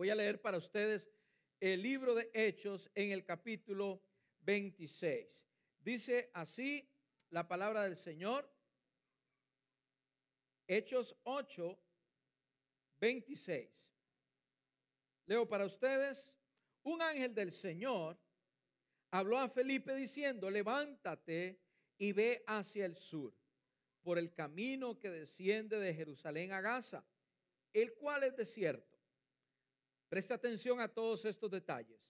Voy a leer para ustedes el libro de Hechos en el capítulo 26. Dice así la palabra del Señor. Hechos 8, 26. Leo para ustedes. Un ángel del Señor habló a Felipe diciendo, levántate y ve hacia el sur, por el camino que desciende de Jerusalén a Gaza, el cual es desierto. Presta atención a todos estos detalles.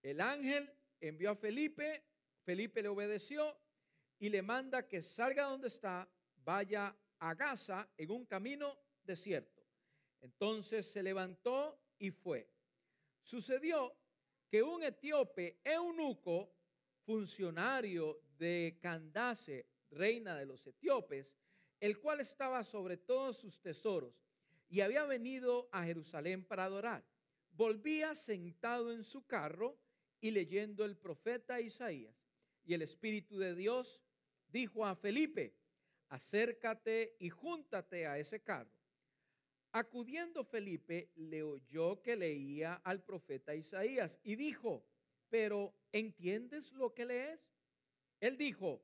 El ángel envió a Felipe, Felipe le obedeció y le manda que salga donde está, vaya a Gaza en un camino desierto. Entonces se levantó y fue. Sucedió que un etíope eunuco, funcionario de Candace, reina de los etíopes, el cual estaba sobre todos sus tesoros y había venido a Jerusalén para adorar, volvía sentado en su carro y leyendo el profeta Isaías. Y el Espíritu de Dios dijo a Felipe, acércate y júntate a ese carro. Acudiendo Felipe, le oyó que leía al profeta Isaías y dijo, pero ¿entiendes lo que lees? Él dijo,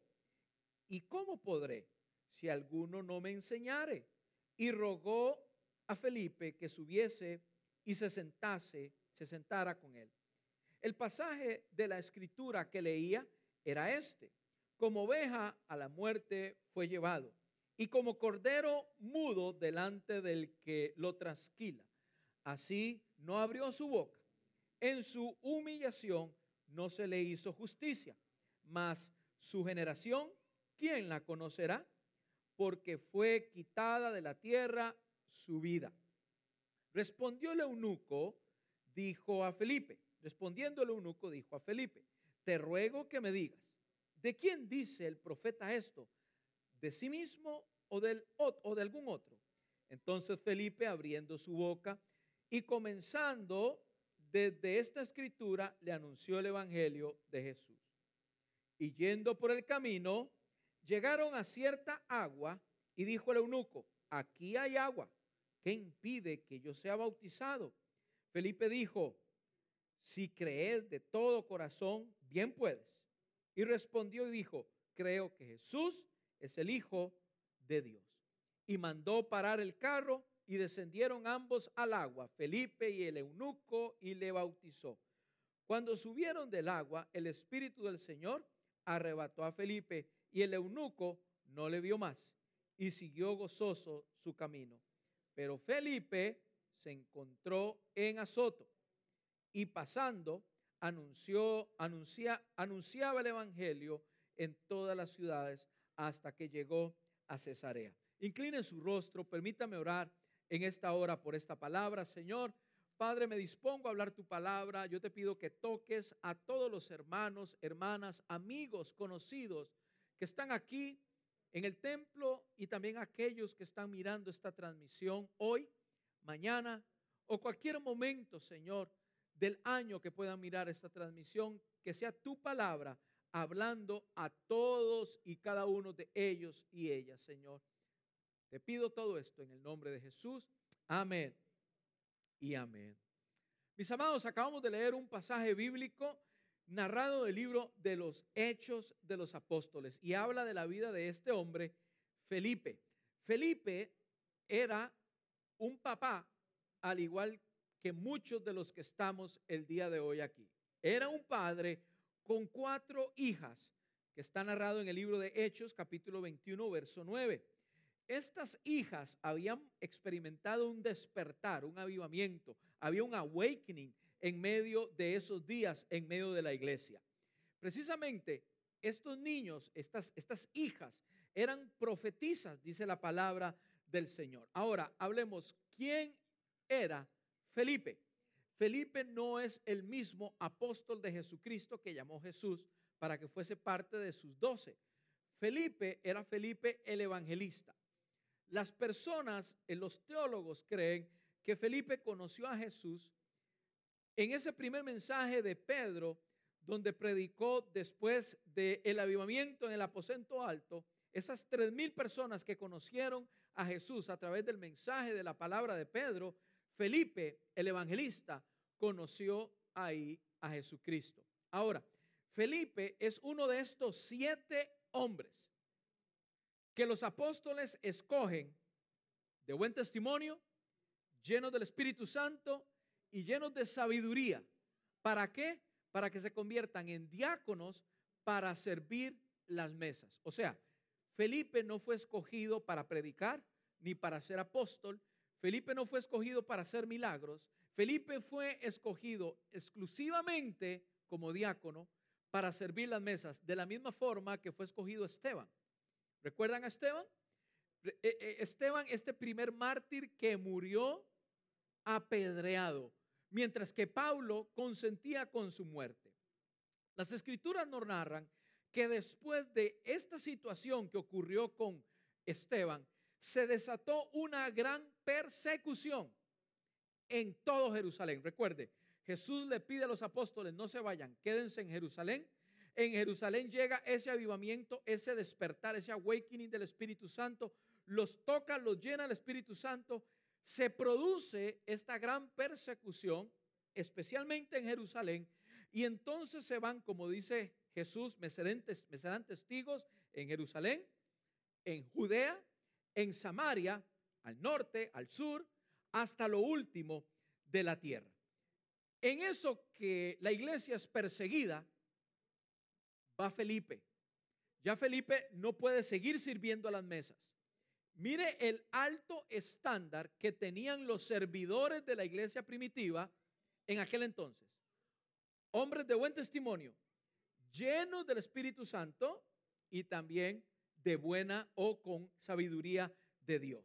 ¿y cómo podré si alguno no me enseñare? Y rogó a Felipe que subiese y se sentase, se sentara con él. El pasaje de la escritura que leía era este. Como oveja a la muerte fue llevado y como cordero mudo delante del que lo trasquila. Así no abrió su boca. En su humillación no se le hizo justicia. Mas su generación, ¿quién la conocerá? Porque fue quitada de la tierra su vida. Respondió el eunuco, dijo a Felipe, respondiendo el eunuco, dijo a Felipe, te ruego que me digas, ¿de quién dice el profeta esto? ¿De sí mismo o, del, o de algún otro? Entonces Felipe, abriendo su boca y comenzando desde esta escritura, le anunció el Evangelio de Jesús. Y yendo por el camino, llegaron a cierta agua y dijo el eunuco, aquí hay agua ¿qué impide que yo sea bautizado? Felipe dijo, si crees de todo corazón, bien puedes. Y respondió y dijo, creo que Jesús es el Hijo de Dios. Y mandó parar el carro y descendieron ambos al agua, Felipe y el eunuco, y le bautizó. Cuando subieron del agua, el Espíritu del Señor arrebató a Felipe y el eunuco no le vio más y siguió gozoso su camino. Pero Felipe se encontró en Azoto y pasando anunció, anuncia, anunciaba el Evangelio en todas las ciudades hasta que llegó a Cesarea. Incline su rostro, permítame orar en esta hora por esta palabra, Señor. Padre, me dispongo a hablar tu palabra. Yo te pido que toques a todos los hermanos, hermanas, amigos, conocidos que están aquí en el templo y también aquellos que están mirando esta transmisión hoy, mañana o cualquier momento, Señor, del año que puedan mirar esta transmisión, que sea tu palabra hablando a todos y cada uno de ellos y ellas, Señor. Te pido todo esto en el nombre de Jesús. Amén y amén. Mis amados, acabamos de leer un pasaje bíblico narrado del libro de los Hechos de los Apóstoles y habla de la vida de este hombre, Felipe. Felipe era un papá al igual que muchos de los que estamos el día de hoy aquí. Era un padre con cuatro hijas, que está narrado en el libro de Hechos capítulo 21, verso 9. Estas hijas habían experimentado un despertar, un avivamiento, había un awakening en medio de esos días, en medio de la iglesia. Precisamente estos niños, estas, estas hijas, eran profetizas, dice la palabra del Señor. Ahora, hablemos, ¿quién era Felipe? Felipe no es el mismo apóstol de Jesucristo que llamó Jesús para que fuese parte de sus doce. Felipe era Felipe el evangelista. Las personas, eh, los teólogos creen que Felipe conoció a Jesús en ese primer mensaje de Pedro, donde predicó después del avivamiento en el aposento alto, esas tres mil personas que conocieron a Jesús a través del mensaje de la palabra de Pedro, Felipe, el evangelista, conoció ahí a Jesucristo. Ahora, Felipe es uno de estos siete hombres que los apóstoles escogen de buen testimonio, llenos del Espíritu Santo y llenos de sabiduría. ¿Para qué? Para que se conviertan en diáconos para servir las mesas. O sea, Felipe no fue escogido para predicar ni para ser apóstol. Felipe no fue escogido para hacer milagros. Felipe fue escogido exclusivamente como diácono para servir las mesas, de la misma forma que fue escogido Esteban. ¿Recuerdan a Esteban? E, e, Esteban, este primer mártir que murió apedreado, mientras que Pablo consentía con su muerte. Las escrituras nos narran que después de esta situación que ocurrió con Esteban, se desató una gran persecución en todo Jerusalén. Recuerde, Jesús le pide a los apóstoles, no se vayan, quédense en Jerusalén. En Jerusalén llega ese avivamiento, ese despertar, ese awakening del Espíritu Santo. Los toca, los llena el Espíritu Santo. Se produce esta gran persecución, especialmente en Jerusalén. Y entonces se van, como dice Jesús, me serán, testigos en Jerusalén, en Judea, en Samaria, al norte, al sur, hasta lo último de la tierra. En eso que la iglesia es perseguida, va Felipe. Ya Felipe no puede seguir sirviendo a las mesas. Mire el alto estándar que tenían los servidores de la iglesia primitiva en aquel entonces. Hombres de buen testimonio, llenos del Espíritu Santo y también de buena o con sabiduría de Dios.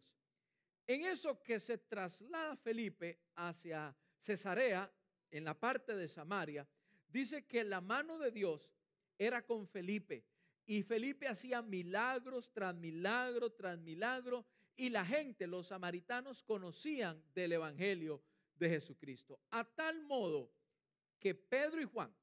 En eso que se traslada Felipe hacia Cesarea, en la parte de Samaria, dice que la mano de Dios era con Felipe y Felipe hacía milagros tras milagro tras milagro y la gente, los samaritanos, conocían del Evangelio de Jesucristo. A tal modo que Pedro y Juan,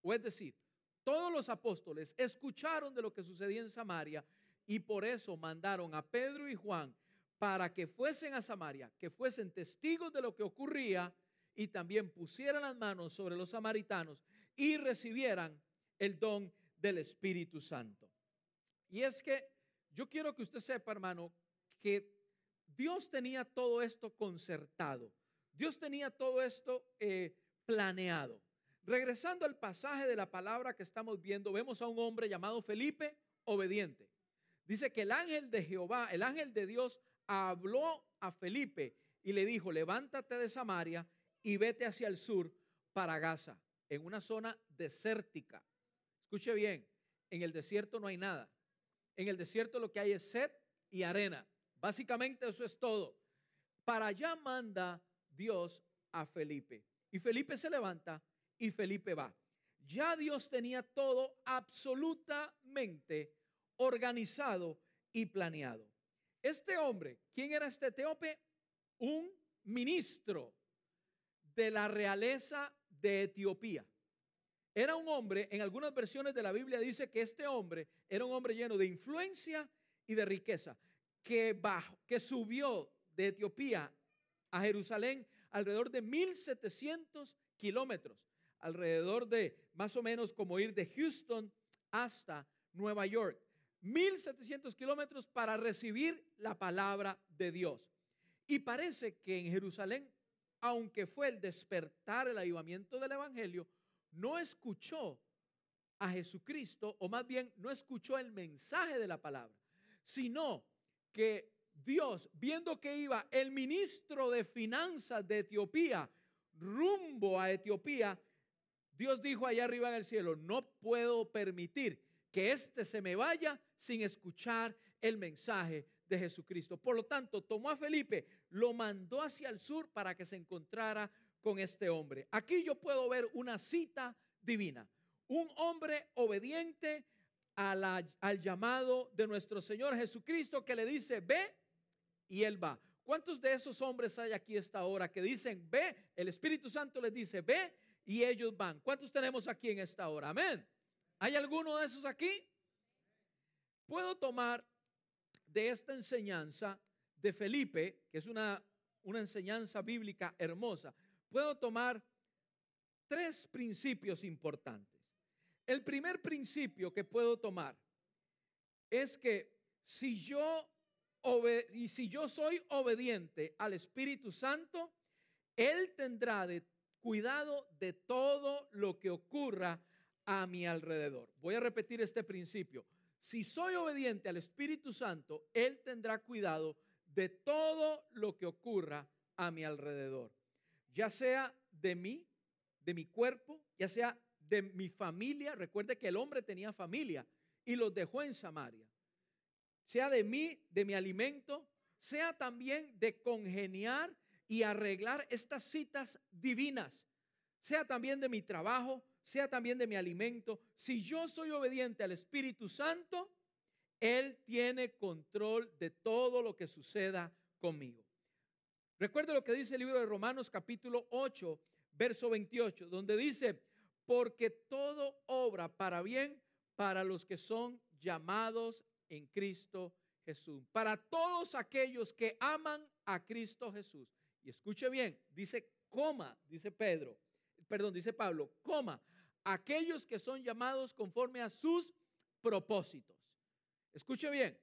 o es decir, todos los apóstoles escucharon de lo que sucedía en Samaria y por eso mandaron a Pedro y Juan para que fuesen a Samaria, que fuesen testigos de lo que ocurría y también pusieran las manos sobre los samaritanos y recibieran el don del Espíritu Santo. Y es que yo quiero que usted sepa, hermano, que Dios tenía todo esto concertado. Dios tenía todo esto eh, planeado. Regresando al pasaje de la palabra que estamos viendo, vemos a un hombre llamado Felipe, obediente. Dice que el ángel de Jehová, el ángel de Dios, habló a Felipe y le dijo, levántate de Samaria y vete hacia el sur para Gaza, en una zona desértica. Escuche bien, en el desierto no hay nada. En el desierto lo que hay es sed y arena. Básicamente eso es todo. Para allá manda Dios a Felipe. Y Felipe se levanta y Felipe va. Ya Dios tenía todo absolutamente organizado y planeado. Este hombre, ¿quién era este etíope? Un ministro de la realeza de Etiopía. Era un hombre, en algunas versiones de la Biblia dice que este hombre era un hombre lleno de influencia y de riqueza, que, subió de Etiopía a Jerusalén alrededor de 1700 kilómetros alrededor de más o menos como ir de Houston hasta Nueva York. 1700 kilómetros para recibir la palabra de Dios. Y parece que en Jerusalén, aunque fue el despertar, el avivamiento del Evangelio, no escuchó a Jesucristo, o más bien no escuchó el mensaje de la palabra, sino que Dios, viendo que iba el ministro de finanzas de Etiopía rumbo a Etiopía, Dios dijo allá arriba en el cielo, no puedo permitir que éste se me vaya sin escuchar el mensaje de Jesucristo. Por lo tanto, tomó a Felipe, lo mandó hacia el sur para que se encontrara con este hombre. Aquí yo puedo ver una cita divina. Un hombre obediente al llamado de nuestro Señor Jesucristo que le dice, ve y él va. ¿Cuántos de esos hombres hay aquí esta hora que dicen, ve? El Espíritu Santo les dice, ve y ellos van. ¿Cuántos tenemos aquí en esta hora? Amén. ¿Hay alguno de esos aquí? Puedo tomar de esta enseñanza de Felipe, que es una una enseñanza bíblica hermosa, puedo tomar tres principios importantes. El primer principio que puedo tomar es que si yo y si yo soy obediente al Espíritu Santo, él tendrá cuidado de todo lo que ocurra a mi alrededor. Voy a repetir este principio. Si soy obediente al Espíritu Santo, Él tendrá cuidado de todo lo que ocurra a mi alrededor. Ya sea de mí, de mi cuerpo, ya sea de mi familia. Recuerde que el hombre tenía familia y los dejó en Samaria. Sea de mí, de mi alimento, sea también de congeniar y arreglar estas citas divinas, sea también de mi trabajo, sea también de mi alimento. Si yo soy obediente al Espíritu Santo, Él tiene control de todo lo que suceda conmigo. Recuerde lo que dice el libro de Romanos capítulo 8, verso 28, donde dice, porque todo obra para bien para los que son llamados en Cristo Jesús, para todos aquellos que aman a Cristo Jesús. Y escuche bien, dice coma, dice Pedro, perdón, dice Pablo, coma, aquellos que son llamados conforme a sus propósitos. Escuche bien,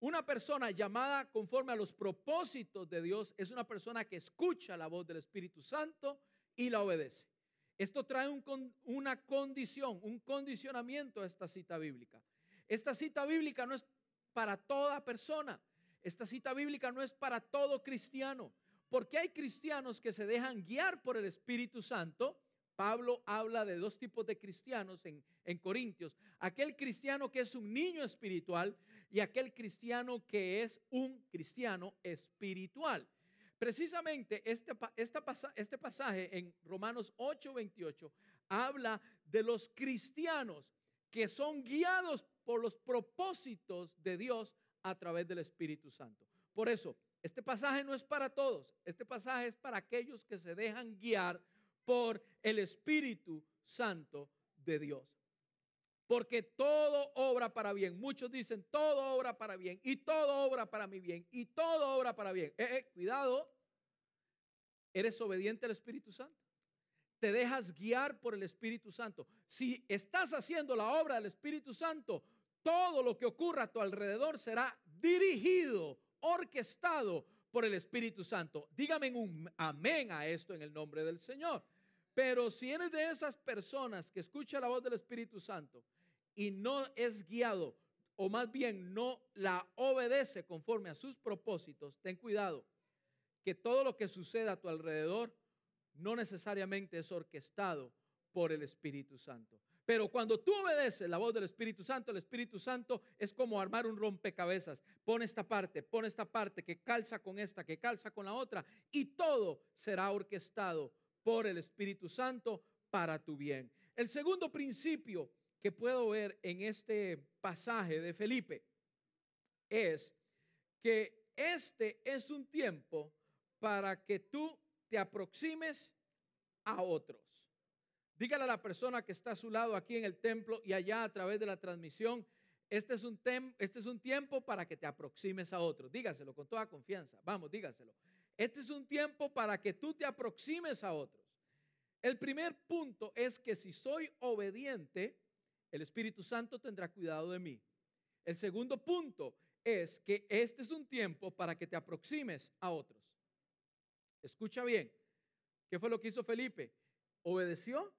una persona llamada conforme a los propósitos de Dios es una persona que escucha la voz del Espíritu Santo y la obedece. Esto trae una condición, un condicionamiento a esta cita bíblica. Esta cita bíblica no es para toda persona. Esta cita bíblica no es para todo cristiano. Porque hay cristianos que se dejan guiar por el Espíritu Santo. Pablo habla de dos tipos de cristianos en, en, Corintios. Aquel cristiano que es un niño espiritual y aquel cristiano que es un cristiano espiritual. Precisamente este, este pasaje en Romanos 8:28 habla de los cristianos que son guiados por los propósitos de Dios a través del Espíritu Santo. Por eso, este pasaje no es para todos, este pasaje es para aquellos que se dejan guiar por el Espíritu Santo de Dios. Porque todo obra para bien. Muchos dicen, todo obra para bien, y todo obra para mi bien, y todo obra para bien. Eh, eh, cuidado, eres obediente al Espíritu Santo. Te dejas guiar por el Espíritu Santo. Si estás haciendo la obra del Espíritu Santo, todo lo que ocurra a tu alrededor será dirigido orquestado por el Espíritu Santo. Dígame un amén a esto en el nombre del Señor. Pero si eres de esas personas que escucha la voz del Espíritu Santo y no es guiado, o más bien no la obedece conforme a sus propósitos, ten cuidado que todo lo que suceda a tu alrededor no necesariamente es orquestado por el Espíritu Santo. Pero cuando tú obedeces la voz del Espíritu Santo, el Espíritu Santo es como armar un rompecabezas. Pone esta parte, pone esta parte que calza con esta, que calza con la otra, y todo será orquestado por el Espíritu Santo para tu bien. El segundo principio que puedo ver en este pasaje de Felipe es que este es un tiempo para que tú te aproximes a otros. Dígale a la persona que está a su lado aquí en el templo y allá a través de la transmisión, este es un, este es un tiempo para que te aproximes a otros. Dígaselo con toda confianza. Vamos, dígaselo. Este es un tiempo para que tú te aproximes a otros. El primer punto es que si soy obediente, el Espíritu Santo tendrá cuidado de mí. El segundo punto es que este es un tiempo para que te aproximes a otros. Escucha bien, ¿qué fue lo que hizo Felipe? Obedeció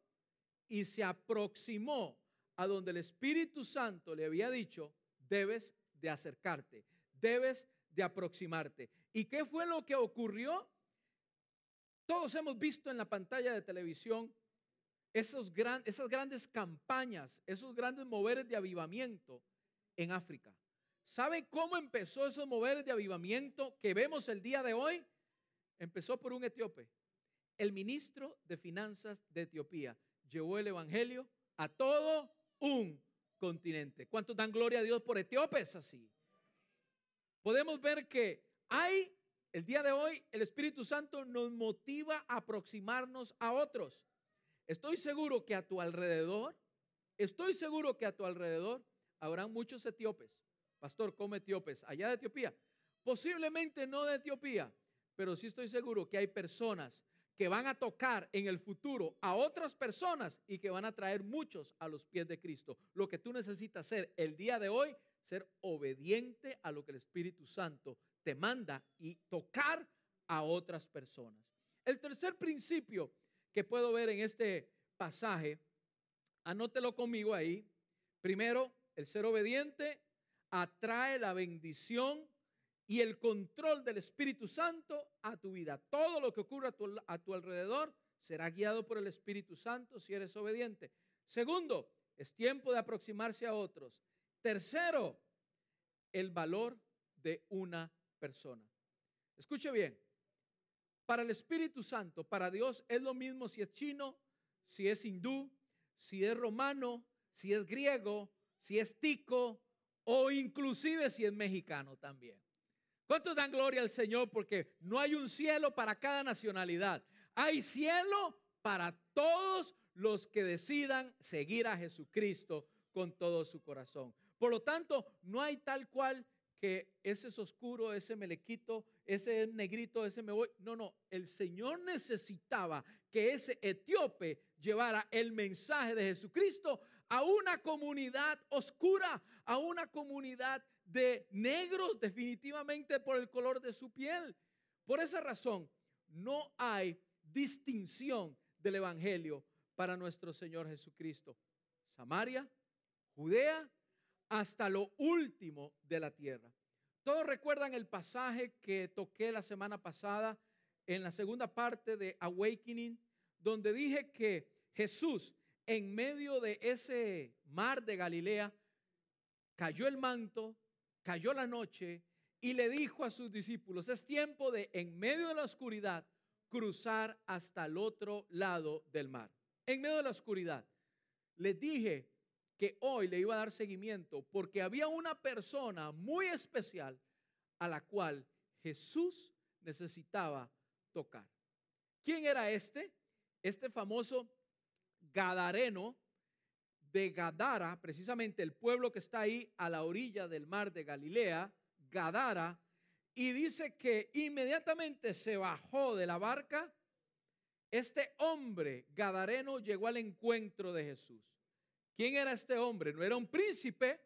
y se aproximó a donde el Espíritu Santo le había dicho, debes de acercarte, debes de aproximarte. ¿Y qué fue lo que ocurrió? Todos hemos visto en la pantalla de televisión esos esas grandes campañas, esos grandes moveres de avivamiento en África. ¿Sabe cómo empezó esos moveres de avivamiento que vemos el día de hoy? Empezó por un etíope, el ministro de Finanzas de Etiopía llevó el Evangelio a todo un continente. ¿Cuántos dan gloria a Dios por etíopes así? Podemos ver que hay, el día de hoy, el Espíritu Santo nos motiva a aproximarnos a otros. Estoy seguro que a tu alrededor, estoy seguro que a tu alrededor habrán muchos etíopes. Pastor, ¿cómo etíopes? Allá de Etiopía. Posiblemente no de Etiopía, pero sí estoy seguro que hay personas que van a tocar en el futuro a otras personas y que van a traer muchos a los pies de Cristo. Lo que tú necesitas hacer el día de hoy, ser obediente a lo que el Espíritu Santo te manda y tocar a otras personas. El tercer principio que puedo ver en este pasaje, anótelo conmigo ahí. Primero, el ser obediente atrae la bendición y el control del Espíritu Santo a tu vida. Todo lo que ocurra a tu, alrededor será guiado por el Espíritu Santo si eres obediente. Segundo, es tiempo de aproximarse a otros. Tercero, el valor de una persona. Escuche bien, para el Espíritu Santo, para Dios es lo mismo si es chino, si es hindú, si es romano, si es griego, si es tico o inclusive si es mexicano también. ¿Cuántos dan gloria al Señor? Porque no hay un cielo para cada nacionalidad. Hay cielo para todos los que decidan seguir a Jesucristo con todo su corazón. Por lo tanto, no hay tal cual que ese es oscuro, ese me le quito, ese es negrito, ese me voy. No, no, el Señor necesitaba que ese etíope llevara el mensaje de Jesucristo a una comunidad oscura, a una comunidad de negros definitivamente por el color de su piel. Por esa razón, no hay distinción del Evangelio para nuestro Señor Jesucristo. Samaria, Judea, hasta lo último de la tierra. Todos recuerdan el pasaje que toqué la semana pasada en la segunda parte de Awakening, donde dije que Jesús en medio de ese mar de Galilea cayó el manto, cayó la noche y le dijo a sus discípulos, es tiempo de en medio de la oscuridad cruzar hasta el otro lado del mar. En medio de la oscuridad. Les dije que hoy le iba a dar seguimiento porque había una persona muy especial a la cual Jesús necesitaba tocar. ¿Quién era este? Este famoso Gadareno de Gadara, precisamente el pueblo que está ahí a la orilla del mar de Galilea, Gadara, y dice que inmediatamente se bajó de la barca. Este hombre gadareno llegó al encuentro de Jesús. ¿Quién era este hombre? No era un príncipe,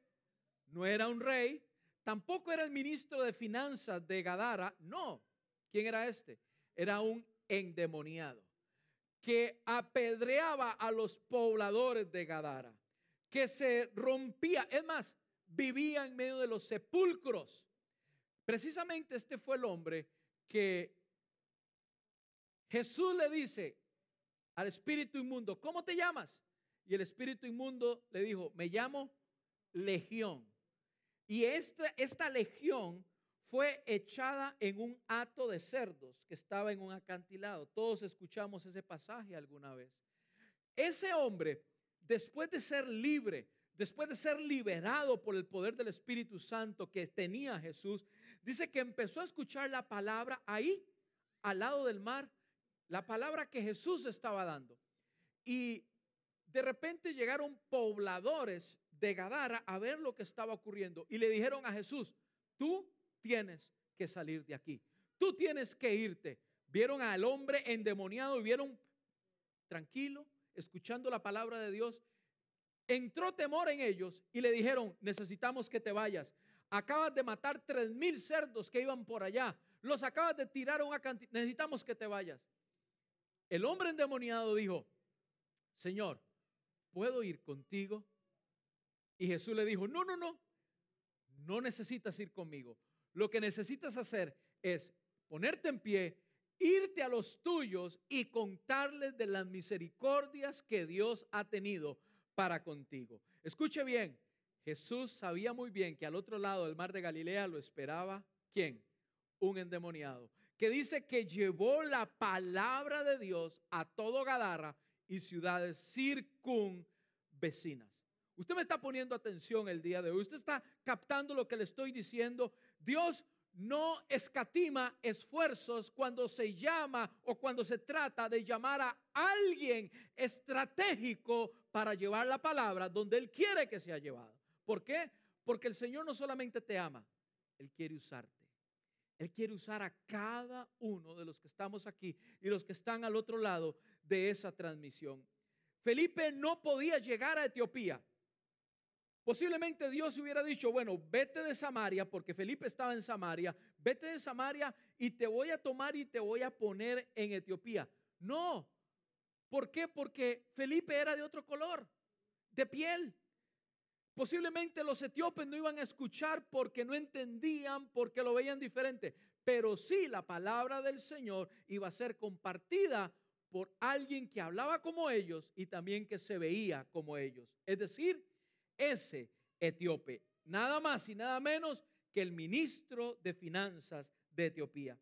no era un rey, tampoco era el ministro de finanzas de Gadara, no. ¿Quién era este? Era un endemoniado que apedreaba a los pobladores de Gadara, que se rompía, es más, vivía en medio de los sepulcros. Precisamente este fue el hombre que Jesús le dice al espíritu inmundo, ¿cómo te llamas? Y el espíritu inmundo le dijo, me llamo Legión. Y esta, esta legión fue echada en un hato de cerdos que estaba en un acantilado. Todos escuchamos ese pasaje alguna vez. Ese hombre, después de ser libre, después de ser liberado por el poder del Espíritu Santo que tenía Jesús, dice que empezó a escuchar la palabra ahí, al lado del mar, la palabra que Jesús estaba dando. Y de repente llegaron pobladores de Gadara a ver lo que estaba ocurriendo y le dijeron a Jesús, tú tienes que salir de aquí. Tú tienes que irte. Vieron al hombre endemoniado y vieron tranquilo, escuchando la palabra de Dios. Entró temor en ellos y le dijeron, necesitamos que te vayas. Acabas de matar tres mil cerdos que iban por allá. Los acabas de tirar a una cantidad. Necesitamos que te vayas. El hombre endemoniado dijo, Señor, ¿puedo ir contigo? Y Jesús le dijo, no, no, no, no necesitas ir conmigo. Lo que necesitas hacer es ponerte en pie, irte a los tuyos y contarles de las misericordias que Dios ha tenido para contigo. Escuche bien, Jesús sabía muy bien que al otro lado del mar de Galilea lo esperaba, ¿quién? Un endemoniado, que dice que llevó la palabra de Dios a todo Gadara y ciudades circunvecinas. Usted me está poniendo atención el día de hoy. Usted está captando lo que le estoy diciendo. Dios no escatima esfuerzos cuando se llama o cuando se trata de llamar a alguien estratégico para llevar la palabra donde Él quiere que sea llevado. ¿Por qué? Porque el Señor no solamente te ama, Él quiere usarte. Él quiere usar a cada uno de los que estamos aquí y los que están al otro lado de esa transmisión. Felipe no podía llegar a Etiopía. Posiblemente Dios hubiera dicho, bueno, vete de Samaria, porque Felipe estaba en Samaria, vete de Samaria y te voy a tomar y te voy a poner en Etiopía. No. ¿Por qué? Porque Felipe era de otro color, de piel. Posiblemente los etíopes no iban a escuchar porque no entendían, porque lo veían diferente. Pero sí la palabra del Señor iba a ser compartida por alguien que hablaba como ellos y también que se veía como ellos. Es decir, ese etíope, nada más y nada menos que el ministro de finanzas de Etiopía.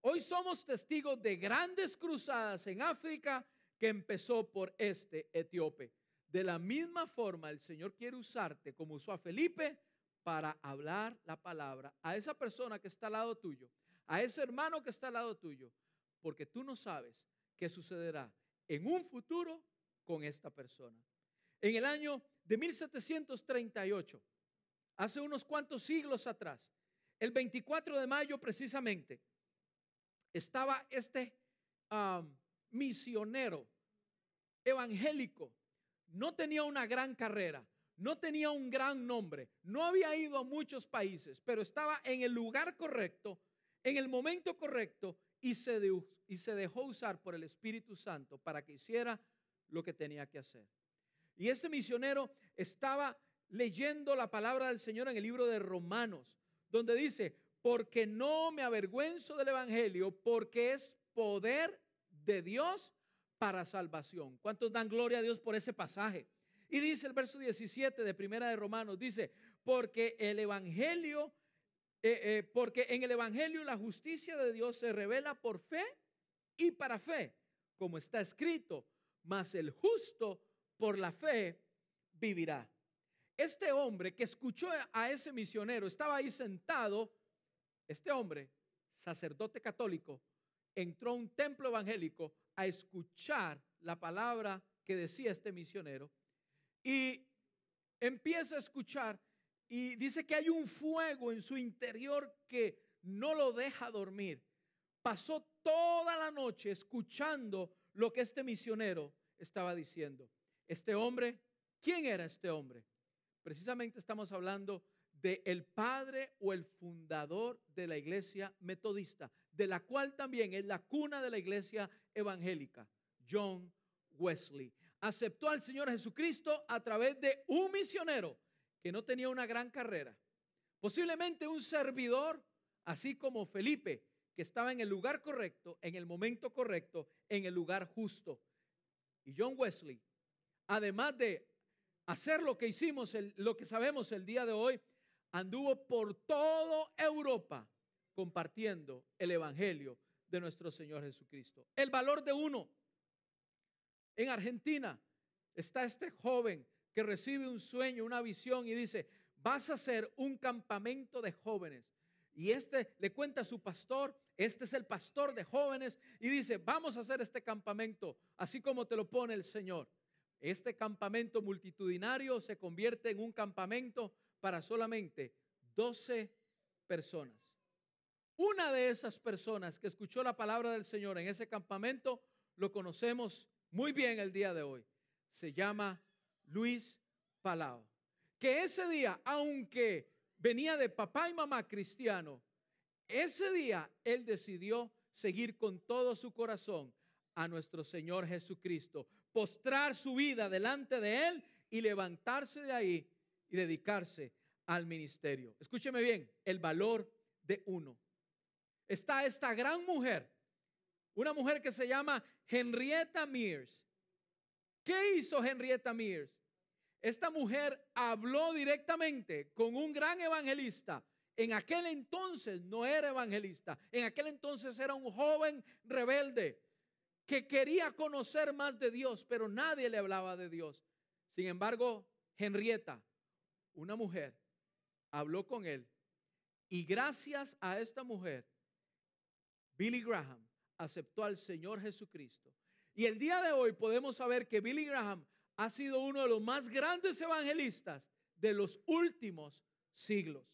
Hoy somos testigos de grandes cruzadas en África que empezó por este etíope. De la misma forma, el Señor quiere usarte como usó a Felipe para hablar la palabra a esa persona que está al lado tuyo, a ese hermano que está al lado tuyo, porque tú no sabes qué sucederá en un futuro con esta persona. En el año de 1738, hace unos cuantos siglos atrás, el 24 de mayo precisamente, estaba este misionero evangélico. No tenía una gran carrera, no tenía un gran nombre, no había ido a muchos países, pero estaba en el lugar correcto, en el momento correcto y se, y se dejó usar por el Espíritu Santo para que hiciera lo que tenía que hacer. Y ese misionero estaba leyendo la palabra del Señor en el libro de Romanos, donde dice, porque no me avergüenzo del Evangelio, porque es poder de Dios para salvación. ¿Cuántos dan gloria a Dios por ese pasaje? Y dice el verso 17 de Primera de Romanos, dice, porque el Evangelio, eh, eh, porque en el Evangelio la justicia de Dios se revela por fe y para fe, como está escrito, mas el justo por la fe vivirá. Este hombre que escuchó a ese misionero estaba ahí sentado, este hombre, sacerdote católico, entró a un templo evangélico a escuchar la palabra que decía este misionero y empieza a escuchar y dice que hay un fuego en su interior que no lo deja dormir. Pasó toda la noche escuchando lo que este misionero estaba diciendo. Este hombre, ¿quién era este hombre? Precisamente estamos hablando de el padre o el fundador de la iglesia metodista, de la cual también es la cuna de la iglesia evangélica, John Wesley. Aceptó al Señor Jesucristo a través de un misionero que no tenía una gran carrera, posiblemente un servidor, así como Felipe, que estaba en el lugar correcto, en el momento correcto, en el lugar justo. Y John Wesley además de hacer lo que hicimos, lo que sabemos el día de hoy, anduvo por toda Europa compartiendo el Evangelio de nuestro Señor Jesucristo. El valor de uno. En Argentina está este joven que recibe un sueño, una visión y dice, vas a hacer un campamento de jóvenes. Y este le cuenta a su pastor, este es el pastor de jóvenes, y dice, vamos a hacer este campamento, así como te lo pone el Señor. Este campamento multitudinario se convierte en un campamento para solamente 12 personas. Una de esas personas que escuchó la palabra del Señor en ese campamento lo conocemos muy bien el día de hoy. Se llama Luis Palau. Que ese día, aunque venía de papá y mamá cristiano, ese día él decidió seguir con todo su corazón a nuestro Señor Jesucristo postrar su vida delante de Él y levantarse de ahí y dedicarse al ministerio. Escúcheme bien, el valor de uno. Está esta gran mujer, una mujer que se llama Henrietta Mears. ¿Qué hizo Henrietta Mears? Esta mujer habló directamente con un gran evangelista. En aquel entonces no era evangelista, en aquel entonces era un joven rebelde que quería conocer más de Dios, pero nadie le hablaba de Dios. Sin embargo, Henrietta, una mujer, habló con él y gracias a esta mujer, Billy Graham aceptó al Señor Jesucristo. Y el día de hoy podemos saber que Billy Graham ha sido uno de los más grandes evangelistas de los últimos siglos.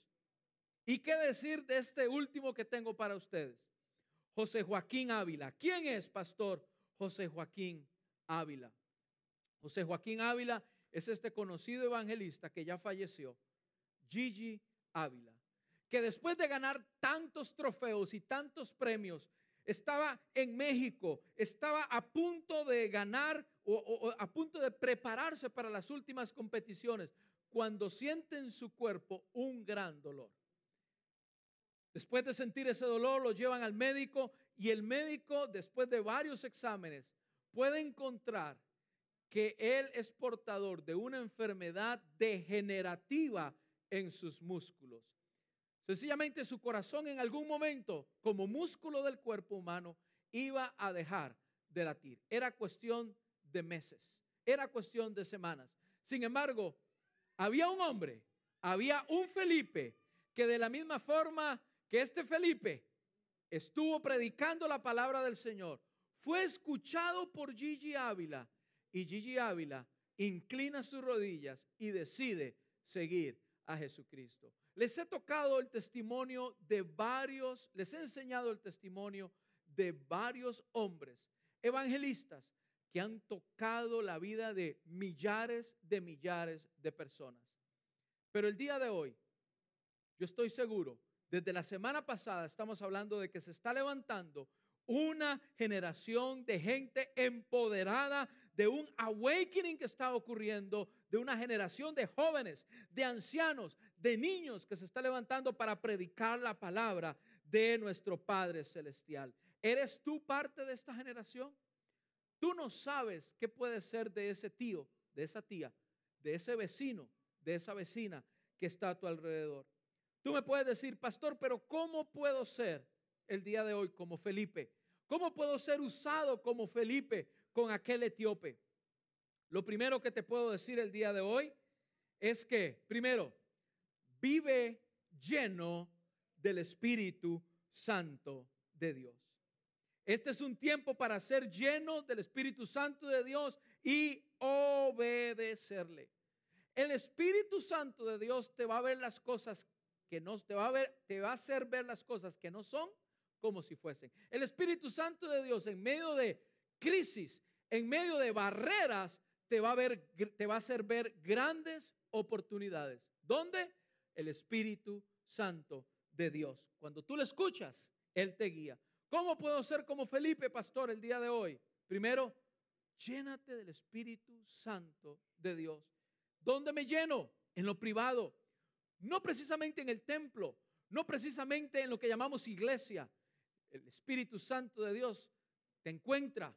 ¿Y qué decir de este último que tengo para ustedes? José Joaquín Ávila. ¿Quién es, pastor? José Joaquín Ávila. José Joaquín Ávila es este conocido evangelista que ya falleció, Gigi Ávila, que después de ganar tantos trofeos y tantos premios, estaba en México, estaba a punto de ganar o, a punto de prepararse para las últimas competiciones, cuando siente en su cuerpo un gran dolor. Después de sentir ese dolor, lo llevan al médico y el médico, después de varios exámenes, puede encontrar que él es portador de una enfermedad degenerativa en sus músculos. Sencillamente su corazón en algún momento, como músculo del cuerpo humano, iba a dejar de latir. Era cuestión de meses, era cuestión de semanas. Sin embargo, había un hombre, había un Felipe, que de la misma forma que este Felipe estuvo predicando la palabra del Señor, fue escuchado por Gigi Ávila y Gigi Ávila inclina sus rodillas y decide seguir a Jesucristo. Les he tocado el testimonio de varios, les he enseñado el testimonio de varios hombres evangelistas que han tocado la vida de millares de millares de personas. Pero el día de hoy, yo estoy seguro, desde la semana pasada estamos hablando de que se está levantando una generación de gente empoderada, de un awakening que está ocurriendo, de una generación de jóvenes, de ancianos, de niños que se está levantando para predicar la palabra de nuestro Padre Celestial. ¿Eres tú parte de esta generación? Tú no sabes qué puede ser de ese tío, de esa tía, de ese vecino, de esa vecina que está a tu alrededor. Tú me puedes decir, pastor, pero ¿cómo puedo ser el día de hoy como Felipe? ¿Cómo puedo ser usado como Felipe con aquel etíope? Lo primero que te puedo decir el día de hoy es que, primero, vive lleno del Espíritu Santo de Dios. Este es un tiempo para ser lleno del Espíritu Santo de Dios y obedecerle. El Espíritu Santo de Dios te va a ver las cosas que no te va a ver, te va a hacer ver las cosas que no son como si fuesen. El Espíritu Santo de Dios en medio de crisis, en medio de barreras, te va a ver, te va a hacer ver grandes oportunidades. ¿Dónde? El Espíritu Santo de Dios. Cuando tú le escuchas, Él te guía. ¿Cómo puedo ser como Felipe, pastor, el día de hoy? Primero, llénate del Espíritu Santo de Dios. ¿Dónde me lleno? En lo privado. No precisamente en el templo, no precisamente en lo que llamamos iglesia, el Espíritu Santo de Dios te encuentra,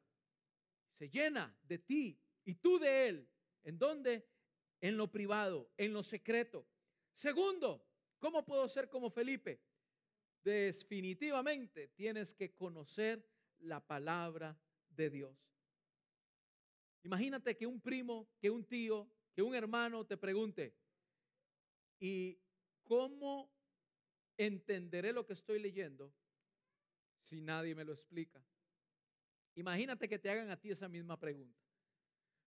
se llena de ti y tú de Él. ¿En dónde? En lo privado, en lo secreto. Segundo, ¿cómo puedo ser como Felipe? Definitivamente tienes que conocer la palabra de Dios. Imagínate que un primo, que un tío, que un hermano te pregunte, ¿y cómo entenderé lo que estoy leyendo si nadie me lo explica? Imagínate que te hagan a ti esa misma pregunta.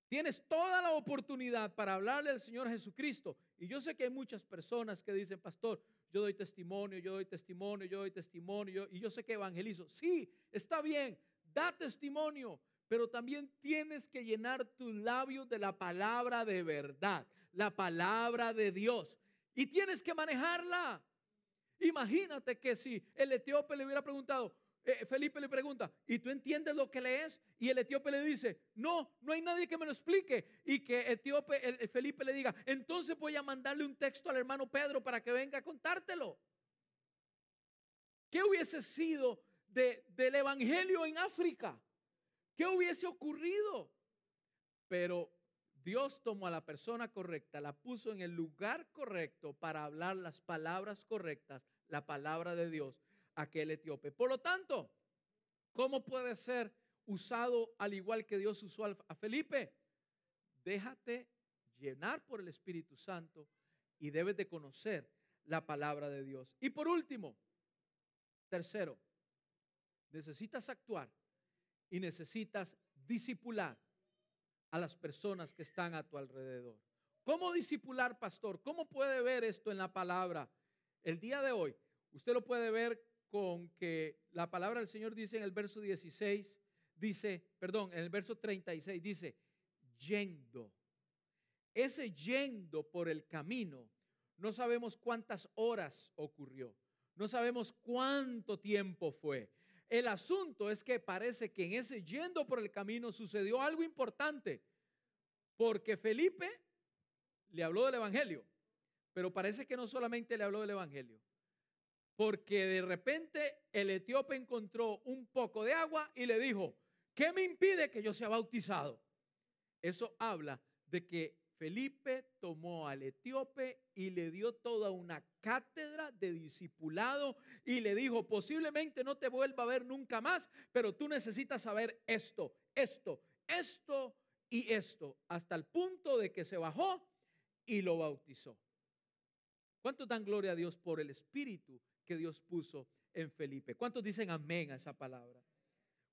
Tienes toda la oportunidad para hablarle al Señor Jesucristo. Y yo sé que hay muchas personas que dicen, pastor, yo doy testimonio, yo doy testimonio, yo doy testimonio, y yo sé que evangelizo. Sí, está bien, da testimonio, pero también tienes que llenar tus labios de la palabra de verdad, la palabra de Dios. Y tienes que manejarla. Imagínate que si el etíope le hubiera preguntado, eh, Felipe le pregunta, ¿y tú entiendes lo que lees? Y el etíope le dice, no, no hay nadie que me lo explique. Y que etíope, el, Felipe le diga, entonces voy a mandarle un texto al hermano Pedro para que venga a contártelo. ¿Qué hubiese sido del Evangelio en África? ¿Qué hubiese ocurrido? Pero Dios tomó a la persona correcta, la puso en el lugar correcto para hablar las palabras correctas, la palabra de Dios, aquel etíope. Por lo tanto, ¿cómo puede ser usado al igual que Dios usó a Felipe? Déjate llenar por el Espíritu Santo y debes de conocer la palabra de Dios. Y por último, tercero, necesitas actuar y necesitas disipular a las personas que están a tu alrededor. ¿Cómo disipular, pastor? ¿Cómo puede ver esto en la palabra? El día de hoy, usted lo puede ver con que la palabra del Señor dice en el verso 16, dice, perdón, en el verso 36 dice, yendo. Ese yendo por el camino, no sabemos cuántas horas ocurrió, no sabemos cuánto tiempo fue. El asunto es que parece que en ese yendo por el camino sucedió algo importante, porque Felipe le habló del Evangelio, pero parece que no solamente le habló del Evangelio, porque de repente el etíope encontró un poco de agua y le dijo, ¿qué me impide que yo sea bautizado? Eso habla de que Felipe tomó al etíope y le dio toda una cátedra de discipulado y le dijo, posiblemente no te vuelva a ver nunca más, pero tú necesitas saber esto, esto, esto y esto, hasta el punto de que se bajó y lo bautizó. ¿Cuántos dan gloria a Dios por el Espíritu que Dios puso en Felipe? ¿Cuántos dicen amén a esa palabra?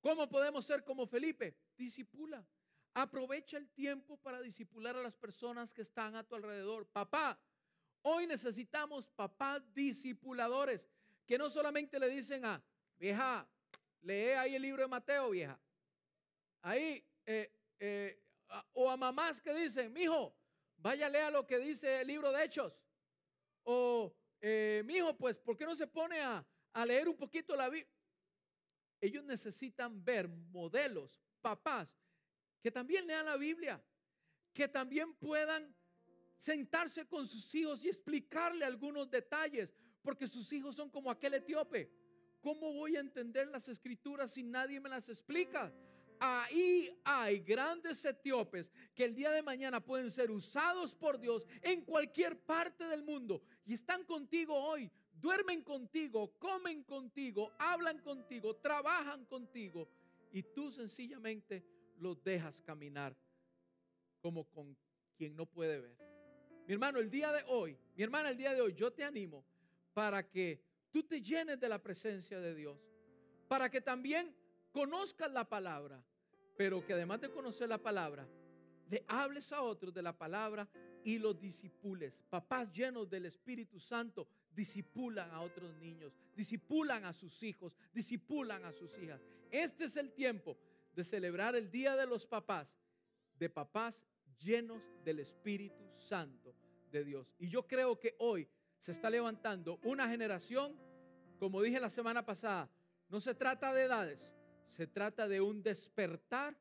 ¿Cómo podemos ser como Felipe? Disipula. Aprovecha el tiempo para disipular a las personas que están a tu alrededor. Papá, hoy necesitamos papás disipuladores que no solamente le dicen a, vieja, lee ahí el libro de Mateo, vieja. Ahí, eh, eh, o a mamás que dicen, mijo, vaya lea lo que dice el libro de Hechos. O, eh, mijo, pues, ¿por qué no se pone a, a leer un poquito la Biblia? Ellos necesitan ver modelos, papás que también lean la Biblia, que también puedan sentarse con sus hijos y explicarle algunos detalles, porque sus hijos son como aquel etíope. ¿Cómo voy a entender las escrituras si nadie me las explica? Ahí hay grandes etíopes que el día de mañana pueden ser usados por Dios en cualquier parte del mundo. Y están contigo hoy, duermen contigo, comen contigo, hablan contigo, trabajan contigo. Y tú sencillamente los dejas caminar como con quien no puede ver. Mi hermano, el día de hoy, mi hermana, el día de hoy, yo te animo para que tú te llenes de la presencia de Dios, para que también conozcas la palabra, pero que además de conocer la palabra, le hables a otros de la palabra y los disipules. Papás llenos del Espíritu Santo disipulan a otros niños, disipulan a sus hijos, disipulan a sus hijas. Este es el tiempo de celebrar el Día de los Papás, de papás llenos del Espíritu Santo de Dios. Y yo creo que hoy se está levantando una generación, como dije la semana pasada, no se trata de edades, se trata de un despertar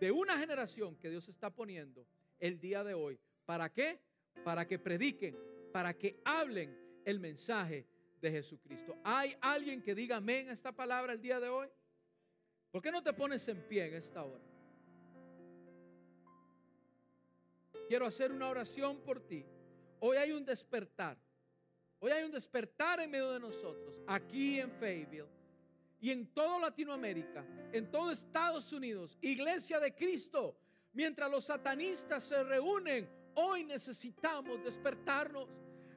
de una generación que Dios está poniendo el día de hoy. ¿Para qué? Para que prediquen, para que hablen el mensaje de Jesucristo. ¿Hay alguien que diga amén a esta palabra el día de hoy? ¿Por qué no te pones en pie en esta hora? Quiero hacer una oración por ti. Hoy hay un despertar. Hoy hay un despertar en medio de nosotros, aquí en Fayetteville y en toda Latinoamérica, en todo Estados Unidos, iglesia de Cristo. Mientras los satanistas se reúnen, hoy necesitamos despertarnos.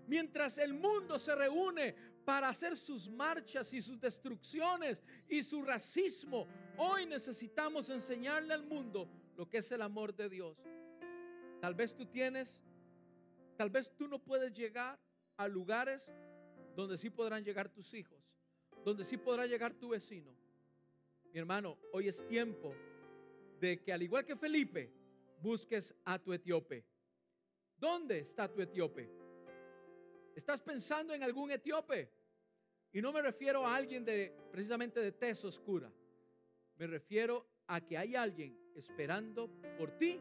Mientras el mundo se reúne para hacer sus marchas y sus destrucciones y su racismo, hoy necesitamos enseñarle al mundo lo que es el amor de Dios. Tal vez tú tienes, tal vez tú no puedes llegar a lugares donde sí podrán llegar tus hijos, donde sí podrá llegar tu vecino. Mi hermano, hoy es tiempo de que al igual que Felipe, busques a tu etíope. ¿Dónde está tu etíope? ¿Estás pensando en algún etíope? Y no me refiero a alguien de precisamente de tez oscura. Me refiero a que hay alguien esperando por ti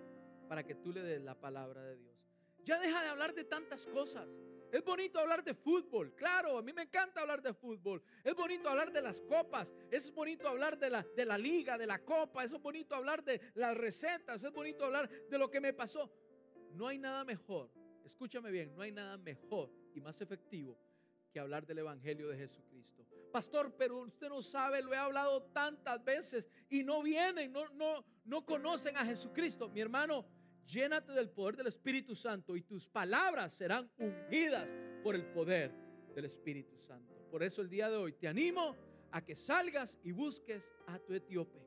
para que tú le des la palabra de Dios. Ya deja de hablar de tantas cosas. Es bonito hablar de fútbol, claro, a mí me encanta hablar de fútbol. Es bonito hablar de las copas, es bonito hablar de la, de la liga, de la copa, es bonito hablar de las recetas, es bonito hablar de lo que me pasó. No hay nada mejor, escúchame bien, no hay nada mejor y más efectivo que hablar del Evangelio de Jesucristo. Pastor, pero usted no sabe, lo he hablado tantas veces y no vienen, no, no, no conocen a Jesucristo. Mi hermano, llénate del poder del Espíritu Santo y tus palabras serán ungidas por el poder del Espíritu Santo. Por eso el día de hoy te animo a que salgas y busques a tu etíope.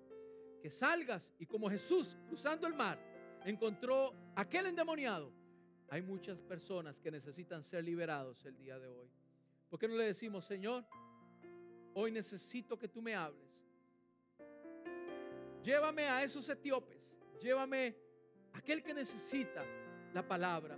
Que salgas y como Jesús cruzando el mar encontró aquel endemoniado hay muchas personas que necesitan ser liberados el día de hoy. ¿Por qué no le decimos, Señor, hoy necesito que tú me hables? Llévame a esos etíopes, llévame aquel que necesita la palabra